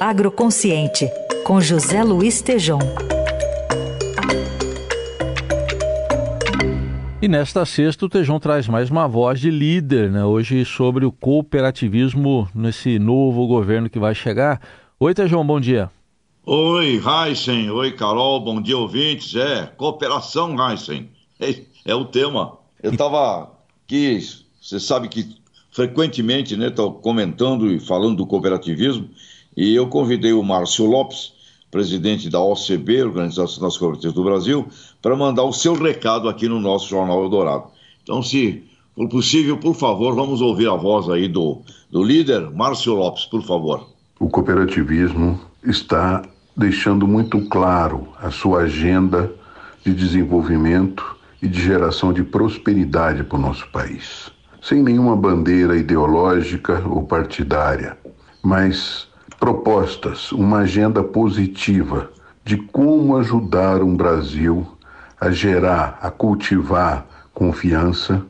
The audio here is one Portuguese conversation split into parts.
Agroconsciente, com José Luiz Tejom. E nesta sexta o Tejão traz mais uma voz de líder, né? Hoje sobre o cooperativismo nesse novo governo que vai chegar. Oi, Tejão, bom dia. Oi, Heisen. Oi, Carol. Bom dia, ouvintes. É, cooperação, Heisen. É, é o tema. Eu estava aqui, você sabe que frequentemente, né, estou comentando e falando do cooperativismo, e eu convidei o Márcio Lopes, presidente da OCB, Organização das Cooperativas do Brasil, para mandar o seu recado aqui no nosso Jornal Eldorado. Então, se for possível, por favor, vamos ouvir a voz aí do, do líder, Márcio Lopes, por favor. O cooperativismo está deixando muito claro a sua agenda de desenvolvimento e de geração de prosperidade para o nosso país. Sem nenhuma bandeira ideológica ou partidária, mas propostas, uma agenda positiva de como ajudar um Brasil a gerar, a cultivar confiança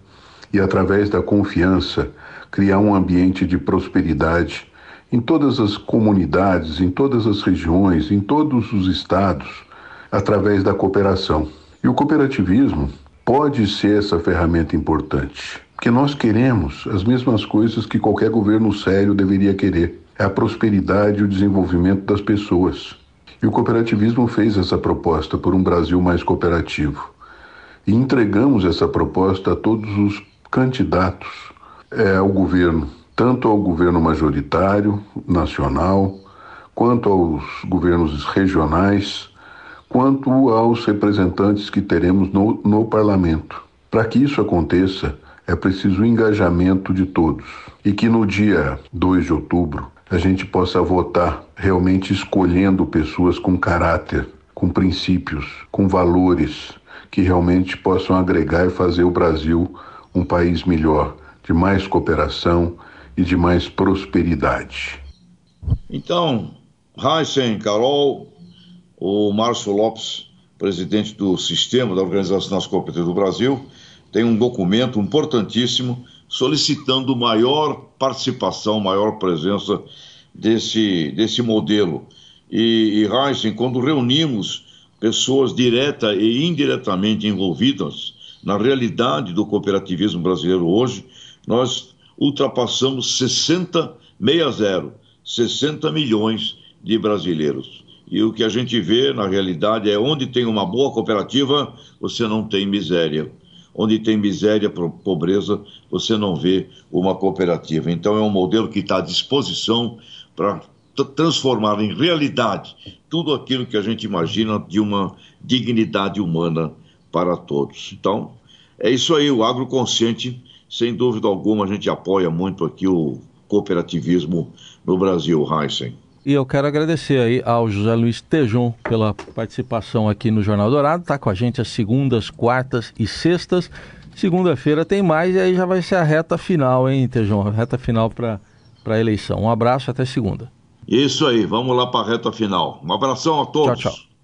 e, através da confiança, criar um ambiente de prosperidade em todas as comunidades, em todas as regiões, em todos os estados, através da cooperação. E o cooperativismo pode ser essa ferramenta importante, porque nós queremos as mesmas coisas que qualquer governo sério deveria querer é a prosperidade e o desenvolvimento das pessoas. E o cooperativismo fez essa proposta por um Brasil mais cooperativo. E entregamos essa proposta a todos os candidatos é, ao governo, tanto ao governo majoritário, nacional, quanto aos governos regionais, quanto aos representantes que teremos no, no parlamento. Para que isso aconteça, é preciso o engajamento de todos. E que no dia 2 de outubro a gente possa votar realmente escolhendo pessoas com caráter, com princípios, com valores que realmente possam agregar e fazer o Brasil um país melhor, de mais cooperação e de mais prosperidade. Então, Heisen, Carol, o Márcio Lopes, presidente do Sistema da Organização das Cooperativas do Brasil, tem um documento importantíssimo solicitando maior participação, maior presença desse, desse modelo. E, e Heisen, quando reunimos pessoas direta e indiretamente envolvidas na realidade do cooperativismo brasileiro hoje, nós ultrapassamos 60, 60, 60 milhões de brasileiros. E o que a gente vê na realidade é onde tem uma boa cooperativa, você não tem miséria onde tem miséria, pobreza, você não vê uma cooperativa. Então é um modelo que está à disposição para transformar em realidade tudo aquilo que a gente imagina de uma dignidade humana para todos. Então, é isso aí, o agroconsciente, sem dúvida alguma, a gente apoia muito aqui o cooperativismo no Brasil, Heisen. E eu quero agradecer aí ao José Luiz Tejon pela participação aqui no Jornal Dourado. Está com a gente às segundas, quartas e sextas. Segunda-feira tem mais e aí já vai ser a reta final, hein, Tejon? A reta final para a eleição. Um abraço, até segunda. Isso aí, vamos lá para a reta final. Um abração a todos. Tchau, tchau.